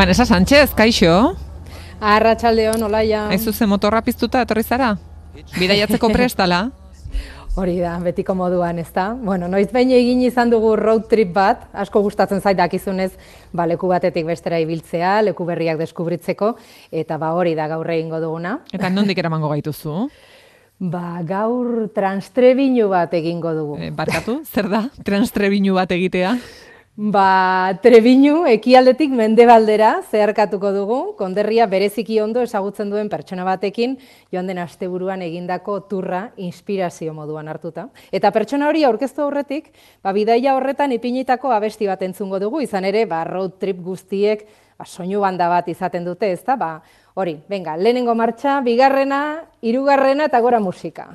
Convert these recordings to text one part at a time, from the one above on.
Vanessa Sánchez, kaixo? Arratxaldeon, olaia. Aizu ze motorra piztuta etorri zara? Bidaiatzeko prestala? Hori da, betiko moduan, ez da? Bueno, noiz behin egin izan dugu road trip bat, asko gustatzen zait dakizunez, ba, leku batetik bestera ibiltzea, leku berriak deskubritzeko, eta ba hori da gaur egingo duguna. Eta nondik eramango gaituzu? Ba, gaur transtrebinu bat egingo dugu. E, barkatu, zer da transtrebinu bat egitea? Ba, Trebinu ekialdetik mendebaldera zeharkatuko dugu, konderria bereziki ondo ezagutzen duen pertsona batekin, joan den asteburuan egindako turra inspirazio moduan hartuta. Eta pertsona hori aurkeztu aurretik, ba, bidaia horretan ipinitako abesti bat entzungo dugu, izan ere, ba, road trip guztiek ba, soinu banda bat izaten dute, ezta? Ba, hori, venga, lehenengo martxa, bigarrena, hirugarrena eta gora musika.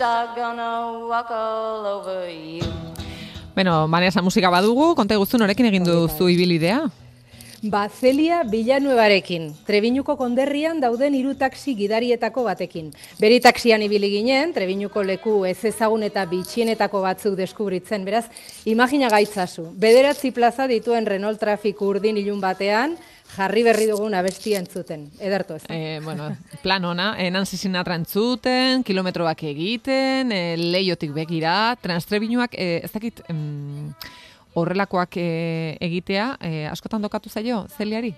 are gonna walk all over you. Bueno, Vanessa musika badugu, konta guztu norekin egin duzu ibilidea? Ba, Celia Villanuevarekin, Trebiñuko konderrian dauden hiru taxi gidarietako batekin. Beri taxian ibili ginen, Trebiñuko leku ez ezagun eta bitxienetako batzuk deskubritzen, beraz, imagina gaitzazu. Bederatzi plaza dituen Renault Traffic urdin ilun batean, jarri berri dugun abestia entzuten. Ederto ez. Eh, bueno, plan ona, enan zizinatra entzuten, kilometroak egiten, e, leiotik begira, transtrebinuak, e, ez dakit, horrelakoak egitea, e, askotan dokatu zaio, zeliari?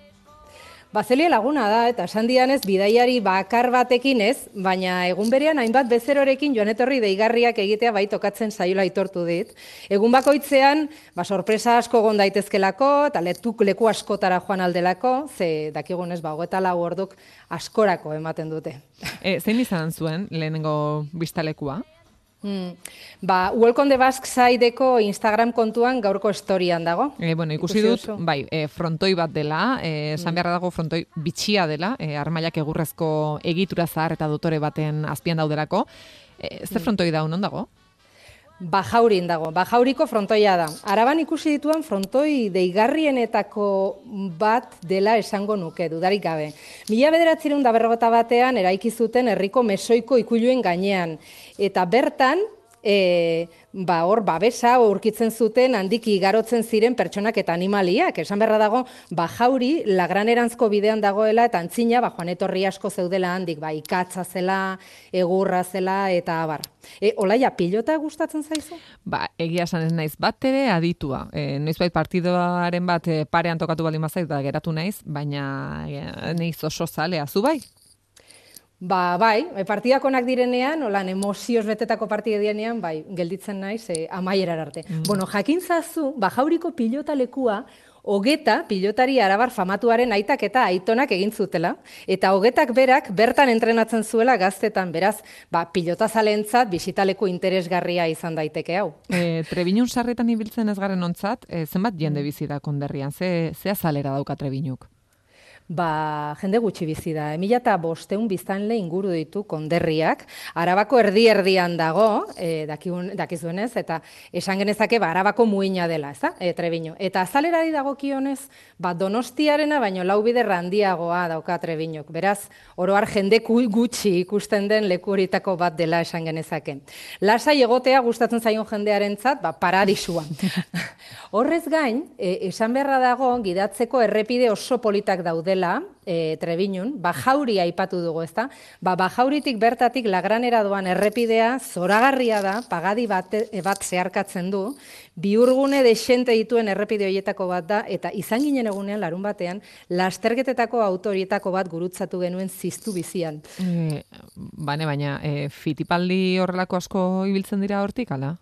Bazelia laguna da, eta esan dianez, bidaiari bakar batekin ez, baina egun berean hainbat bezerorekin joan etorri deigarriak egitea bai tokatzen saiola aitortu dit. Egun bakoitzean, ba, sorpresa asko gon daitezkelako, eta letuk leku askotara joan aldelako, ze dakigunez, ba, eta lau orduk askorako ematen dute. E, zein izan zuen lehenengo biztalekua? Hmm. Ba, Welcome the Basque Sideko Instagram kontuan gaurko historian dago. E, bueno, ikusi, dut, bai, e, frontoi bat dela, e, esan beharra dago frontoi bitxia dela, e, armailak egurrezko egitura zahar eta dotore baten azpian daudelako. E, ze frontoi da unon dago? Bajaurin dago, Bajauriko frontoia da. Araban ikusi dituan frontoi deigarrienetako bat dela esango nuke, dudarik gabe. Mila bederatzerun da berrogota batean eraiki zuten herriko mesoiko ikuluen gainean. Eta bertan, e, ba hor babesa aurkitzen zuten handiki igarotzen ziren pertsonak eta animaliak. Esan berra dago, ba jauri lagranerantzko bidean dagoela eta antzina ba joan etorri asko zeudela handik, ba ikatza zela, egurra zela eta abar. E, olaia, pilota gustatzen zaizu? Ba, egia esan ez naiz bat ere aditua. E, noizbait partidoaren bat e, parean tokatu baldin mazait da geratu naiz, baina e, naiz oso zalea, zu bai? Ba, bai, e, partidak onak direnean, holan emozioz betetako partide dienean, bai, gelditzen naiz, e, amaierar arte. Mm. Bueno, jakin zazu, bajauriko pilota lekua, hogeta pilotari arabar famatuaren aitak eta aitonak egin zutela, eta hogetak berak bertan entrenatzen zuela gaztetan, beraz, ba, pilota zalentzat, bisitaleku interesgarria izan daiteke hau. E, trebinun sarretan ibiltzen ez garen ontzat, e, zenbat jende bizi da konderrian, ze, ze azalera dauka trebinuk? Ba, jende gutxi bizi da. Emila eta bosteun biztanle inguru ditu konderriak. Arabako erdi-erdian dago, e, dakizuenez, eta esan genezake, ba, arabako muina dela, ez da, e, trebino. Eta azalera di dago ba, donostiarena, baino lau bide randiagoa dauka trebinok. Beraz, oroar jende gutxi ikusten den leku bat dela esan genezake. Lasai egotea gustatzen zaion jendearentzat, ba, paradisua. Horrez gain, e, esan beharra dago, gidatzeko errepide oso politak daudela, dela, e, Trebinun, bajauri aipatu dugu, ezta? Ba, bajauritik bertatik lagranera doan errepidea zoragarria da, pagadi bat, bat zeharkatzen du, biurgune desente dituen errepide horietako bat da, eta izan ginen egunean, larun batean, lasterketetako autorietako bat gurutzatu genuen ziztu bizian. E, bane, baina, e, fitipaldi horrelako asko ibiltzen dira hortik, ala?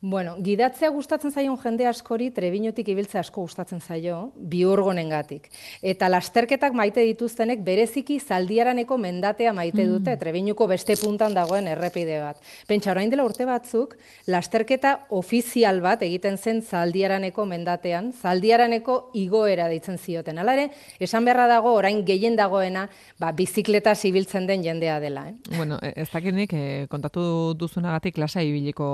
Bueno, gidatzea gustatzen zaion jende askori trebinotik ibiltze asko gustatzen zaio, biurgonengatik. Eta lasterketak maite dituztenek bereziki zaldiaraneko mendatea maite mm. dute, trebinuko beste puntan dagoen errepide bat. Pentsa, orain dela urte batzuk, lasterketa ofizial bat egiten zen zaldiaraneko mendatean, zaldiaraneko igoera deitzen zioten. Alare, esan beharra dago, orain gehien dagoena, ba, bizikleta zibiltzen den jendea dela. Eh? Bueno, e, ez dakinik, eh, kontatu duzunagatik klasa ibiliko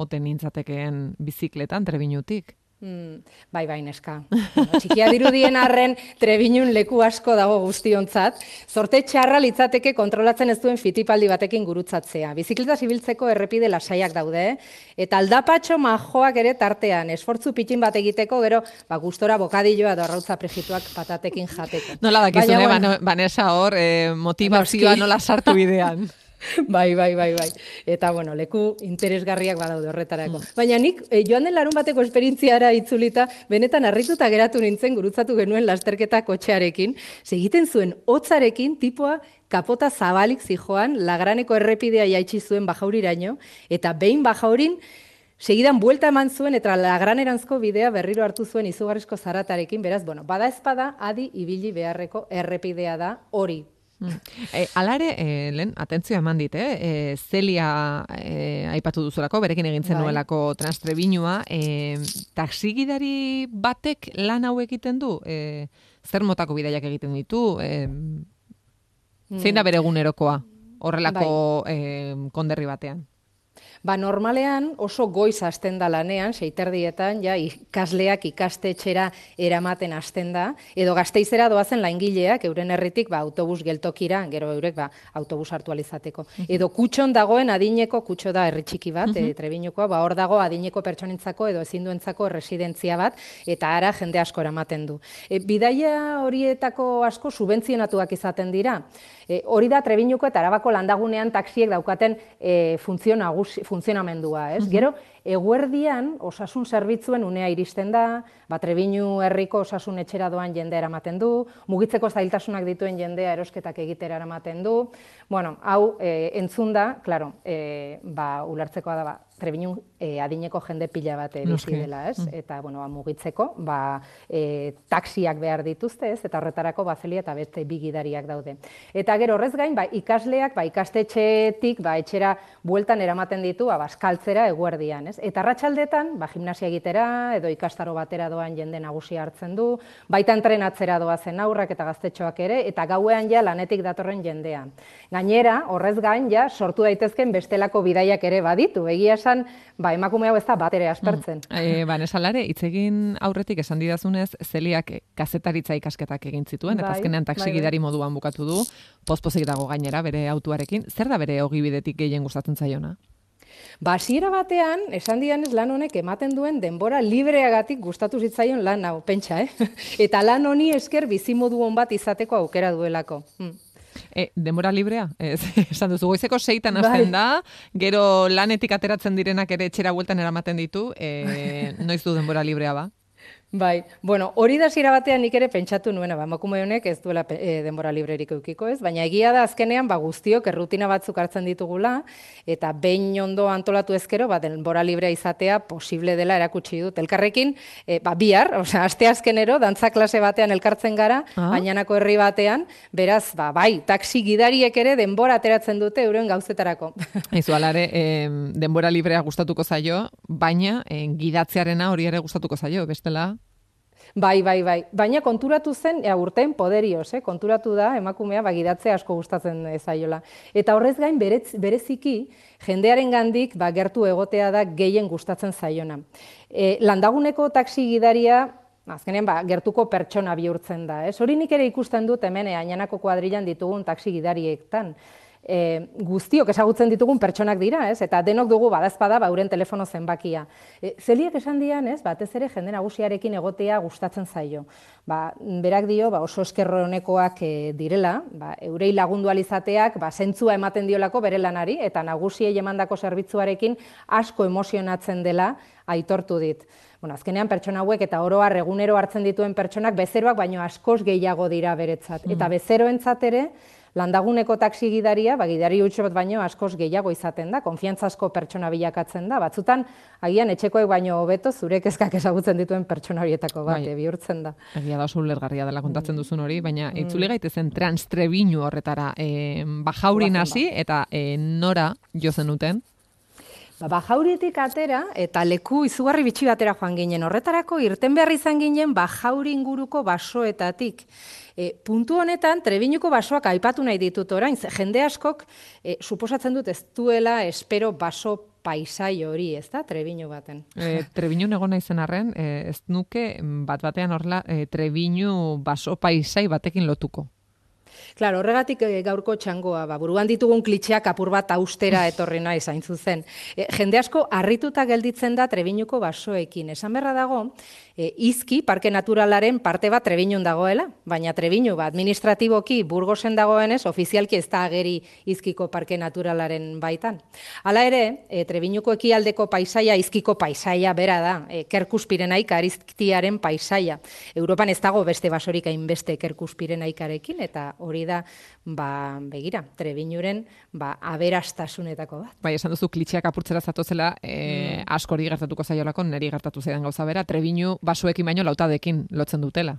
oten nintzatekeen bizikletan trebinutik. Mm, bai, bai, neska. Bueno, txikia dirudien arren trebinun leku asko dago guztiontzat. Zorte txarra litzateke kontrolatzen ez duen fitipaldi batekin gurutzatzea. Bizikleta zibiltzeko errepide lasaiak daude, eta aldapatxo majoak ere tartean, esfortzu pitin bat egiteko, gero, ba, gustora bokadilloa da arrautza prejituak patatekin jateko. Nola dakizune, bueno, Vanessa hor, eh, motivazioa nola sartu bidean. bai, bai, bai, bai. Eta, bueno, leku interesgarriak badaude horretarako. Mm. Baina nik, e, joan den larun bateko esperientziara itzulita, benetan harrituta geratu nintzen gurutzatu genuen lasterketa kotxearekin, segiten zuen hotzarekin tipoa kapota zabalik zijoan, lagraneko errepidea jaitsi zuen bajauriraino, eta behin bajaurin, Segidan buelta eman zuen eta lagraneranzko bidea berriro hartu zuen izugarrizko zaratarekin, beraz, bueno, bada espada, adi ibili beharreko errepidea da hori, E, alare, e, lehen, atentzio eman dit, eh? E, Zelia e, aipatu duzulako, berekin egin zen bai. nuelako transtrebinua. E, taksigidari batek lan hau egiten du? E, zer motako bidaiak egiten ditu? E, zein da mm. bere egunerokoa? Horrelako bai. e, konderri batean. Ba, normalean oso goiz hasten da lanean, seiterdietan, ja, ikasleak ikastetxera eramaten hasten da, edo gazteizera doazen laingileak, euren herritik, ba, autobus geltokira, gero eurek, ba, autobus hartu alizateko. Edo kutxon dagoen adineko, kutxo da erritxiki bat, uh -huh. ba, hor dago adineko pertsonintzako edo ezinduentzako residentzia bat, eta ara jende asko eramaten du. E, bidaia horietako asko subentzionatuak izaten dira. E, hori da Trebiñuko eta Arabako landagunean taxiek daukaten e, funtzionamendua, ez? Gero, eguerdian osasun zerbitzuen unea iristen da, ba, Trebiñu herriko osasun etxera doan jendea eramaten du, mugitzeko zailtasunak dituen jendea erosketak egitera eramaten du. Bueno, hau e, entzun da, claro, e, ba, ulertzekoa da, ba, Trebiñun e, adineko jende pila bat bizi dela, ez? Mm. Eta, bueno, ba, mugitzeko, ba, e, taksiak behar dituzte, ez? Eta horretarako bazelia eta beste bigidariak daude. Eta gero horrez gain, ba, ikasleak, ba, ikastetxetik, ba, etxera bueltan eramaten ditu, ba, baskaltzera eguerdian, ez? Eta arratsaldetan, ba, gimnasia egitera, edo ikastaro batera doan jende nagusi hartzen du, baita entrenatzera doazen aurrak eta gaztetxoak ere, eta gauean ja lanetik datorren jendea. Gainera, horrez gain, ja, sortu daitezken bestelako bidaiak ere baditu. Egia esan, ba, emakume hau ez da bat ere aspertzen. Mm. E, ba, nesalare, itzegin aurretik esan didazunez, zeliak kazetaritza ikasketak egin zituen, eta bai, azkenean bai, taksigidari bai. moduan bukatu du, pospozik dago gainera bere autuarekin. Zer da bere ogibidetik gehien gustatzen zaiona? Basiera batean, esan dianez lan honek ematen duen denbora libreagatik gustatu zitzaion lan hau, pentsa, eh? Eta lan honi esker bizimodu hon bat izateko aukera duelako. Hmm. E, denbora librea, ez, esan duzu, goizeko seitan hasten bai. da, gero lanetik ateratzen direnak ere etxera bueltan eramaten ditu, e, noiz du denbora librea ba? Bai, bueno, hori da zira batean nik ere pentsatu nuena, ba, makume honek ez duela e, denbora librerik eukiko ez, baina egia da azkenean ba, guztiok errutina batzuk hartzen ditugula, eta behin ondo antolatu ezkero, ba, denbora librea izatea posible dela erakutsi dut. Elkarrekin, e, ba, bihar, osea, aste azkenero, dantza klase batean elkartzen gara, ah. bainanako herri batean, beraz, ba, bai, taksi gidariek ere denbora ateratzen dute euren gauzetarako. Eizu, alare, eh, denbora librea gustatuko zaio, baina eh, gidatzearena hori ere gustatuko zaio, bestela? Bai, bai, bai. Baina konturatu zen, ea, urten poderioz, eh? konturatu da, emakumea bagidatzea asko gustatzen zaiola. Eta horrez gain, berez, bereziki, jendearen gandik, ba, gertu egotea da gehien gustatzen zaiona. E, landaguneko taksi gidaria, azkenean, ba, gertuko pertsona bihurtzen da. Ez? Hori nik ere ikusten dut hemen, ainanako kuadrilan ditugun taksi gidariektan e, guztiok ezagutzen ditugun pertsonak dira, ez? Eta denok dugu badazpada bauren telefono zenbakia. E, zeliek esan dian, ez? Batez ere jende nagusiarekin egotea gustatzen zaio. Ba, berak dio, ba, oso eskerro honekoak e, direla, ba, eurei lagundu alizateak, ba, zentzua ematen diolako bere lanari, eta nagusiei emandako zerbitzuarekin asko emozionatzen dela aitortu dit. Bueno, azkenean pertsona hauek eta oroa regunero hartzen dituen pertsonak bezeroak baino askoz gehiago dira beretzat. Mm. Eta bezeroentzat ere, landaguneko taxi gidaria, ba, gidari utxe bat baino askoz gehiago izaten da, konfiantzazko pertsona bilakatzen da, batzutan, agian etxekoek baino hobeto zure kezkak ezagutzen dituen pertsona horietako bat, bai. bihurtzen da. Egia da oso ulergarria dela kontatzen mm. duzun hori, baina mm. itzuli gaitezen transtrebinu horretara, e, bajaurin hasi eta e, nora jo zenuten? Ba, bajauritik atera eta leku izugarri bitxi batera joan ginen. Horretarako irten behar izan ginen bajauri inguruko basoetatik. E, puntu honetan, trebinuko basoak aipatu nahi ditut orain, jende askok, e, suposatzen dut ez duela espero baso paisai hori, ez da, trebinu baten. E, trebinu egon naizen arren, e, ez nuke bat batean horla e, trebinu baso paisai batekin lotuko. Claro, horregatik e, gaurko txangoa, ba, buruan ditugun klitxeak apur bat austera etorri nahi zain zuzen. E, jende asko harrituta gelditzen da trebinuko basoekin. Esan berra dago, e, izki, parke naturalaren parte bat trebinun dagoela, baina trebinu ba, administratiboki burgosen dagoenez, ofizialki ez da ageri izkiko parke naturalaren baitan. Hala ere, e, trebinuko ekialdeko paisaia, izkiko paisaia bera da, e, kerkuspirenaik arizktiaren paisaia. Europan ez dago beste basorik hainbeste kerkuspirenaikarekin, eta hori da, ba, begira, trebinuren, ba, aberastasunetako bat. Bai, esan duzu klitxeak apurtzera zatozela, e, mm. askori gertatuko zaiolako, neri gertatu zeidan gauza bera, trebinu basoekin baino lautadekin lotzen dutela.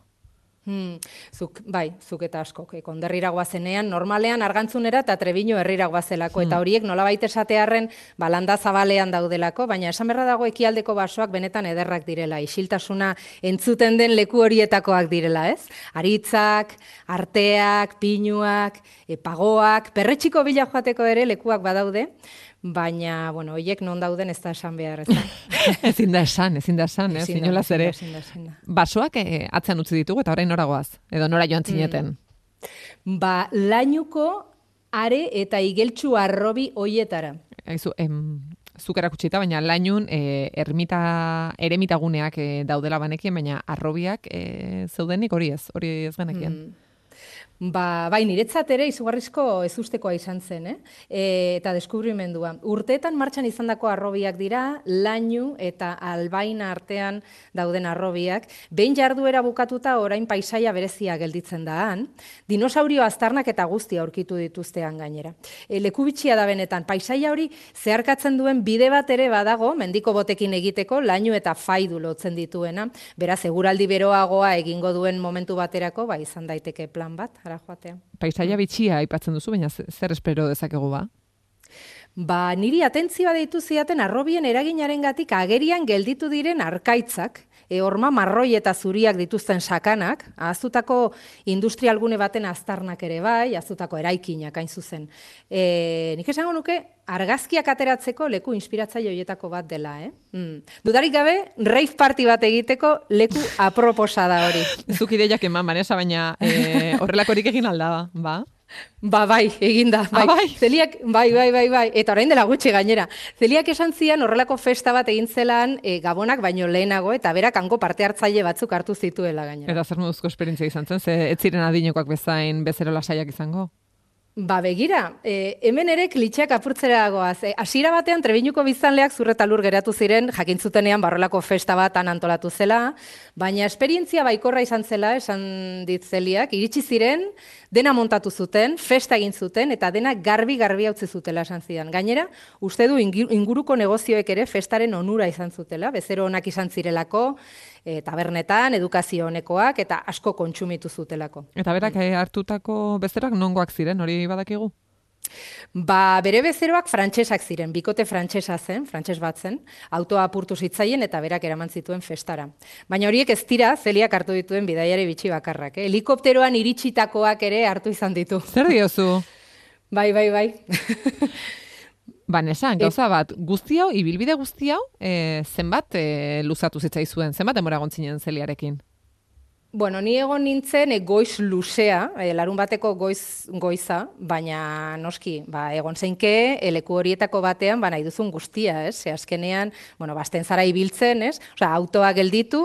Hmm, zuk, bai, zuk eta asko, eh, konderrira guazenean, normalean argantzunera eta trebino herrira guazelako, eta hmm. horiek nola baita esatearen balanda zabalean daudelako, baina esan berra dago ekialdeko basoak benetan ederrak direla, isiltasuna entzuten den leku horietakoak direla, ez? Aritzak, arteak, pinuak, pagoak, perretxiko bila joateko ere lekuak badaude, baina, bueno, hoiek non dauden ez da esan behar, ez da. ezin da esan, ezin da esan, eh, zinola zere. Basoak eh, atzen utzi ditugu eta orain noragoaz, edo nora joan zineten? Mm. Ba, lainuko are eta igeltsu arrobi hoietara. Aizu, em, zuk erakutsita, baina lainun e, ermita, eremitaguneak e, daudela banekin, baina arrobiak e, zeudenik hori ez, hori ez genekien. Mm. Ba, bai, niretzat ere izugarrizko ezustekoa izan zen, eh? E, eta deskubrimendua. Urteetan martxan izandako arrobiak dira, lainu eta albaina artean dauden arrobiak. Behin jarduera bukatuta orain paisaia berezia gelditzen da han. Dinosaurio aztarnak eta guzti aurkitu dituztean gainera. E, leku bitxia da benetan, paisaia hori zeharkatzen duen bide bat ere badago, mendiko botekin egiteko, lainu eta faidu lotzen dituena. Beraz, eguraldi beroagoa egingo duen momentu baterako, ba, izan daiteke plan bat ara joatea. Paisaia bitxia aipatzen duzu, baina zer espero dezakegu ba? Ba, niri atentzioa deitu ziaten arrobien eraginaren gatik agerian gelditu diren arkaitzak, e, orma marroi eta zuriak dituzten sakanak, azutako industrialgune baten aztarnak ere bai, azutako eraikinak hain zuzen. E, nik esango nuke, argazkiak ateratzeko leku inspiratzaile horietako bat dela, eh? Mm. Dudarik gabe, rave party bat egiteko leku aproposa da hori. Zuk ideiak eman, Vanessa, baina e, horrelakorik egin aldaba, ba? Ba, bai, eginda. Bai. Ah, bai. Zeliak, bai, bai, bai, bai. Eta orain dela gutxi gainera. Zeliak esan zian horrelako festa bat egin zelan e, gabonak baino lehenago eta berak hango parte hartzaile batzuk hartu zituela gainera. Eta zer moduzko esperientzia izan zen, ze ez ziren adinekoak bezain bezero lasaiak izango? Ba, begira, e, hemen ere klitxeak apurtzera goaz. E, batean, trebinuko biztanleak zurreta lur geratu ziren, jakintzutenean barrolako festa bat antolatu zela, baina esperientzia baikorra izan zela, esan ditzeliak, iritsi ziren, dena montatu zuten, festa egin zuten, eta dena garbi-garbi utzi zutela esan zidan. Gainera, uste du inguruko negozioek ere festaren onura izan zutela, bezero onak izan zirelako, e, tabernetan, edukazio honekoak, eta asko kontsumitu zutelako. Eta berak mm. hartutako bezerak nongoak ziren, hori badakigu? Ba, bere bezeroak frantsesak ziren, bikote frantsesa zen, frantses bat zen, autoa apurtu zitzaien eta berak eraman zituen festara. Baina horiek ez dira, zeliak hartu dituen bidaiari bitxi bakarrak. Eh? Helikopteroan iritsitakoak ere hartu izan ditu. Zer diozu? bai, bai, bai. Banesa, gauza bat, guzti hau, ibilbide guzti hau, e, zenbat e, luzatu zitzaizuen, zenbat demora gontzinen zeliarekin? Bueno, ni egon nintzen e, goiz luzea, e, larun bateko goiz goiza, baina noski, ba, egon zeinke, eleku horietako batean, ba, nahi duzun guztia, ez? Ze azkenean, bueno, ba, zara ibiltzen, ez? Osa, autoa gelditu,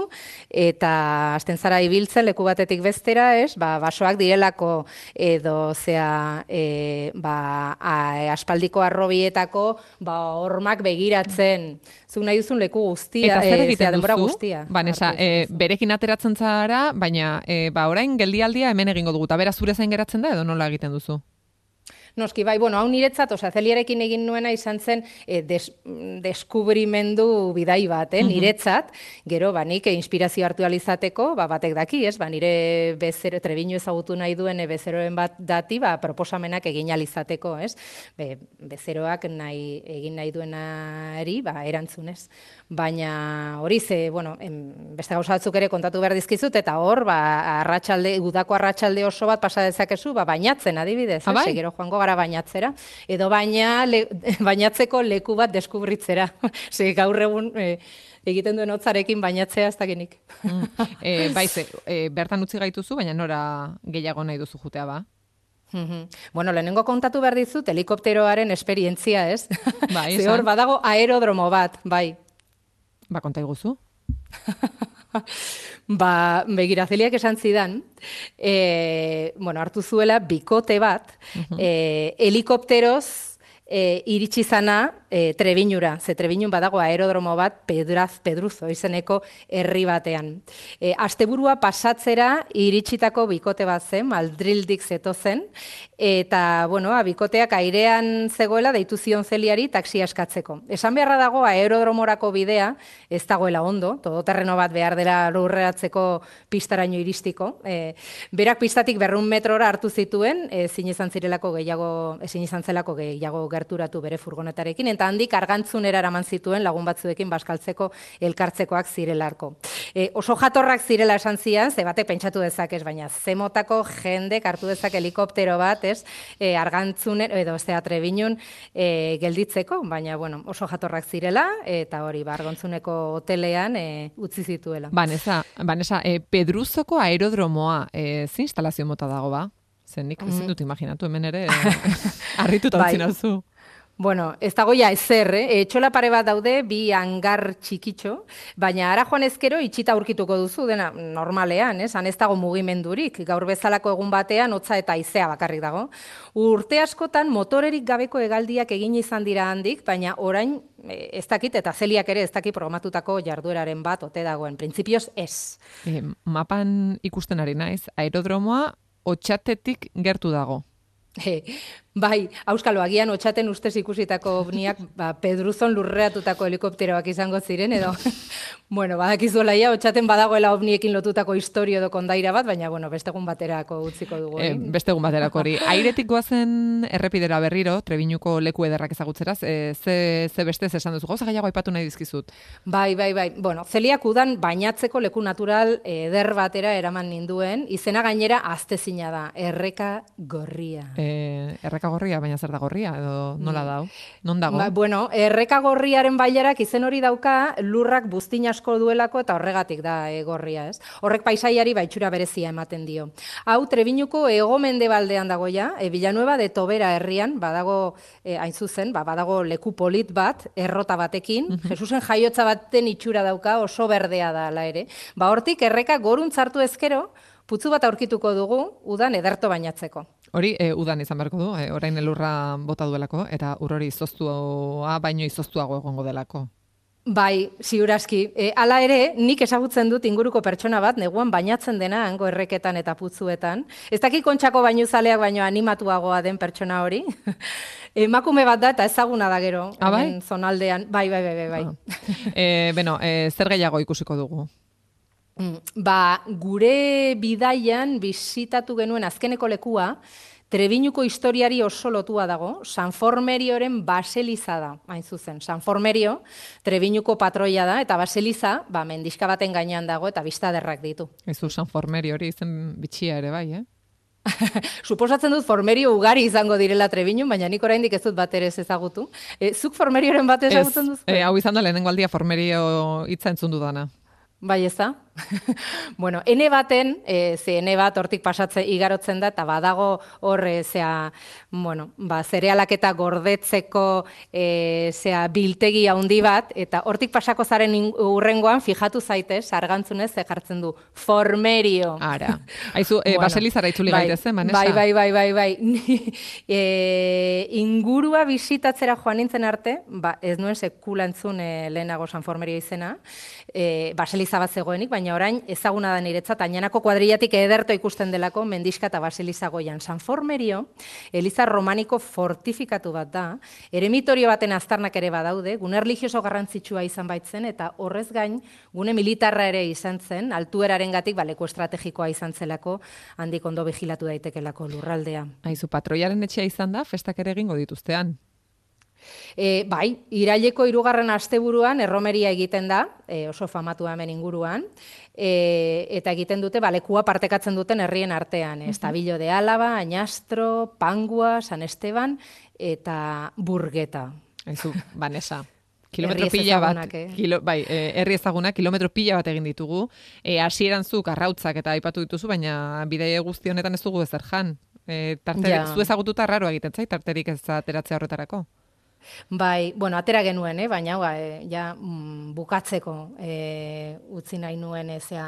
eta azten zara ibiltzen leku batetik bestera, ez? Ba, basoak direlako edo, zea, e, ba, a, aspaldiko arrobietako, ba, hormak begiratzen, zuk nahi duzun leku guztia, eta zer egiten duzu? Guztia, Banesa, e, berekin ateratzen zara, baina e, ba, orain geldialdia hemen egingo dugu, eta bera zure zain geratzen da edo nola egiten duzu? Noski, bai, bueno, hau niretzat, osea, zeliarekin egin nuena izan zen e, des, deskubrimendu bidai bat, eh, niretzat, gero, ba, nik inspirazio hartu alizateko, ba, batek daki, ez, ba, nire bezero, trebinu ezagutu nahi duen bezeroen bat dati, ba, proposamenak egin alizateko, ez, Be, bezeroak nahi, egin nahi duenari, ba, erantzunez. Baina hori ze, bueno, em, beste gauza batzuk ere kontatu behar dizkizut, eta hor, ba, arratsalde, udako arratsalde oso bat pasa dezakezu, ba, bainatzen adibidez, Ah, bai? eh, gero joango gara bainatzera, edo baina le, bainatzeko leku bat deskubritzera. Ze gaur egun e, egiten duen hotzarekin bainatzea ez dakinik. e, bai, ze, e, bertan utzi gaituzu, baina nora gehiago nahi duzu jutea ba. Mhm. bueno, lehenengo kontatu behar dizut helikopteroaren esperientzia, ez? Bai, Ze esan. hor badago aerodromo bat, bai. Ba, konta iguzu. Ba, begira, zeliak esan zidan, e, bueno, hartu zuela bikote bat, e, helikopteroz e, iritsi zana e, Trebinura, ze Trebinun badago aerodromo bat Pedraz Pedruzo izeneko herri batean. E, asteburua pasatzera iritsitako bikote bat zen, Madrildik zeto zen, eta, bueno, a, bikoteak airean zegoela deitu zion zeliari taxia eskatzeko. Esan beharra dago aerodromorako bidea, ez dagoela ondo, todoterreno bat behar dela lurreratzeko pistaraino iristiko. E, berak pistatik berrun metrora hartu zituen, ezin izan zirelako gehiago, ezin izan zelako gehiago gerturatu bere furgonetarekin, eta handik argantzunera eraman zituen lagun batzuekin baskaltzeko elkartzekoak zirelarko. E, oso jatorrak zirela esan zian, ze batek pentsatu dezakez, baina zemotako jendek hartu dezak helikoptero bat, ez, e, argantzunen, edo zea trebinun e, gelditzeko, baina, bueno, oso jatorrak zirela, eta hori, ba, argantzuneko hotelean e, utzi zituela. Banesa, Banesa e, Pedruzoko aerodromoa, e, ze instalazio mota dago ba? Zen nik ezin dut imaginatu hemen ere, e, harrituta Bai. Bueno, ez dago ja ezer, eh? Etxola pare bat daude, bi hangar txikitxo, baina ara joan ezkero itxita aurkituko duzu, dena normalean, ez? Han ez dago mugimendurik, gaur bezalako egun batean, hotza eta izea bakarrik dago. Urte askotan motorerik gabeko hegaldiak egin izan dira handik, baina orain eh, ez dakit, eta zeliak ere ez dakit programatutako jardueraren bat, ote dagoen. Printzipioz ez. E, mapan ikusten ari naiz, aerodromoa otxatetik gertu dago. E, bai, auskalo, agian otxaten ustez ikusitako ovniak ba, Pedruzon lurreatutako helikopteroak izango ziren, edo, bueno, badakizuela ia, otxaten badagoela ovniekin lotutako historio edo kondaira bat, baina, bueno, beste egun baterako utziko dugu. E, hori. beste egun baterako hori. Airetik goazen errepidera berriro, Trebiñuko leku ederrak ezagutzeraz, e, ze, ze beste ze esan duzu, gauza gehiago aipatu nahi dizkizut. Bai, bai, bai. Bueno, zeliak udan bainatzeko leku natural eder batera eraman ninduen, izena gainera aztezina da, erreka gorria. E, erreka gorria, baina zer da gorria, edo nola dau? Non dago? Ba, bueno, erreka gorriaren bailarak izen hori dauka lurrak buztin asko duelako eta horregatik da e, gorria, ez? Horrek paisaiari baitxura berezia ematen dio. Hau Trebiñuko hego-mendebaldean dago ja, e, Villanueva de Tobera herrian, badago e, hain zuzen, ba, badago leku polit bat, errota batekin, Jesusen jaiotza baten itxura dauka, oso berdea da ala ere. Ba, hortik erreka goruntzartu ezkero, putzu bat aurkituko dugu, udan ederto bainatzeko. Hori, e, udan izan beharko du, e, orain elurra bota duelako, eta ur hori izoztua baino izoztuago egongo delako. Bai, ziurazki. E, hala ere, nik ezagutzen dut inguruko pertsona bat, neguan bainatzen dena, hango erreketan eta putzuetan. Ez dakit kontxako bainuzaleak baino animatuagoa den pertsona hori. Emakume bat da eta ezaguna da gero, Ah, bai? zonaldean. Bai, bai, bai, bai. bai. E, beno, e, zer gehiago ikusiko dugu? Mm, Ba, gure bidaian bisitatu genuen azkeneko lekua, Trebiñuko historiari oso lotua dago, San Formerioren baseliza da, hain zuzen. San Formerio, Trebiñuko patroia da, eta baseliza, ba, mendixka baten gainean dago, eta biztaderrak ditu. Ezu San Formeri hori izen bitxia ere bai, eh? Suposatzen dut Formerio ugari izango direla Trebiñun, baina nik oraindik ez dut bat ere ez ezagutu. E, zuk Formerioren bat ezagutzen duzu? e, hau izan da lehenengo aldia Formerio hitza entzun dudana. Bai ez da? bueno, ene baten, e, ze ene bat hortik pasatze igarotzen da, eta badago hor, e, zea, bueno, ba, zerealak eta gordetzeko e, zea, biltegi handi bat, eta hortik pasako zaren urrengoan, fijatu zaitez, argantzunez, ze jartzen du, formerio. Ara. Aizu, e, Bueno, baselizara itzuli bai, gaitezen, Vanessa? Bai, bai, bai, bai, bai. E, ingurua bisitatzera joan nintzen arte, ba, ez nuen sekula entzun e, lehenago San Formerio izena, e, baseliza bat zegoenik, baina baina orain ezaguna da niretzat, ainanako kuadrillatik ederto ikusten delako mendiska eta basilizagoian. San Formerio, Eliza Romaniko fortifikatu bat da, eremitorio baten aztarnak ere badaude, gune religioso garrantzitsua izan baitzen, eta horrez gain, gune militarra ere izan zen, altueraren gatik, baleko estrategikoa izan zelako, handik ondo vigilatu daitekelako lurraldea. Aizu, patroiaren etxea izan da, festak ere egingo dituztean. E, bai, iraileko irugarren asteburuan erromeria egiten da, e, oso famatu hemen inguruan, e, eta egiten dute, balekua partekatzen duten herrien artean, mm -hmm. de Álava, Añastro, Pangua, San Esteban, eta Burgeta. Aizu, Vanessa. Kilometro pila bat, eh? kilo, bai, e, herri ezaguna, kilometro pila bat egin ditugu. E, hasieran zu, arrautzak eta aipatu dituzu, baina bidei guzti honetan ez dugu ezer jan. E, tarte, ja. Zu ezagututa raro egiten zait, tarterik ez ateratzea horretarako. Bai, bueno, atera genuen, eh? baina ba, ja mm, bukatzeko e, utzi nahi nuen ezea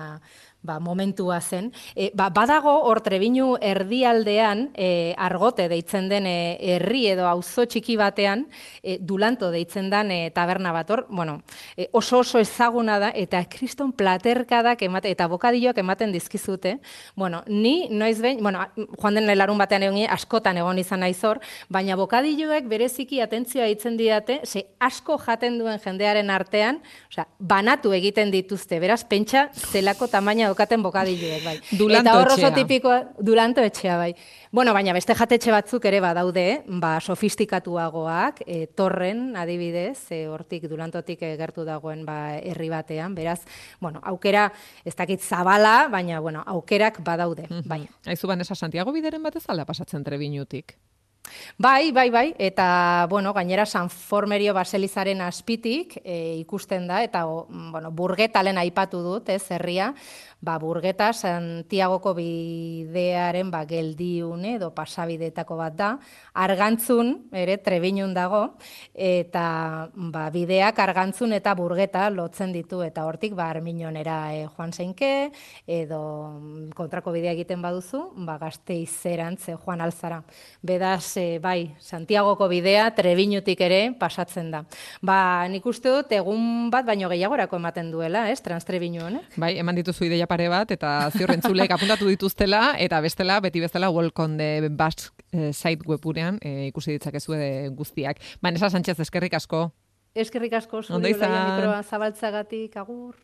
ba, momentua zen. E, ba, badago hor trebinu erdialdean e, argote deitzen den e, herri edo auzo txiki batean e, dulanto deitzen den e, taberna bat hor, bueno, e, oso oso ezaguna da eta kriston platerkadak emate, eta bokadioak ematen dizkizute. Bueno, ni noiz behin, bueno, joan den larun batean egon askotan egon izan naiz hor, baina bokadioek bereziki atentzioa itzen diate, ze asko jaten duen jendearen artean, osea, banatu egiten dituzte, beraz, pentsa zelako tamaina daukaten bokadilloek, bai. Dulanto Eta hor oso tipikoa, dulanto etxea, bai. Bueno, baina beste jatetxe batzuk ere badaude, ba, sofistikatuagoak, e, torren, adibidez, e, hortik, dulantotik gertu dagoen ba, herri batean, beraz, bueno, aukera, ez dakit zabala, baina, bueno, aukerak badaude, bai. Aizu, Banesa, Santiago bideren batez alda pasatzen trebinutik? Bai, bai, bai, eta, bueno, gainera San Formerio Baselizaren aspitik e, ikusten da, eta, o, bueno, burgetalen aipatu dut, ez, herria, ba, burgeta Santiagoko bidearen ba, geldiun edo pasabideetako bat da, argantzun, ere, trebinun dago, eta ba, bideak argantzun eta burgeta lotzen ditu, eta hortik, ba, arminonera e, joan zeinke, edo kontrako bidea egiten baduzu, ba, gazte izerantze joan alzara. Bedaz, e, bai, Santiagoko bidea trebinutik ere pasatzen da. Ba, nik uste dut, egun bat baino gehiagorako ematen duela, ez, transtrebinu honek? Bai, eman dituzu ideia pare bat, eta ziorrentzulek apuntatu dituztela, eta bestela, beti bestela, Welcome de Basque eh, site webunean eh, ikusi ditzakezu guztiak. Vanessa Sánchez, eskerrik asko. Eskerrik asko, zuri mikroa zabaltzagatik, agur.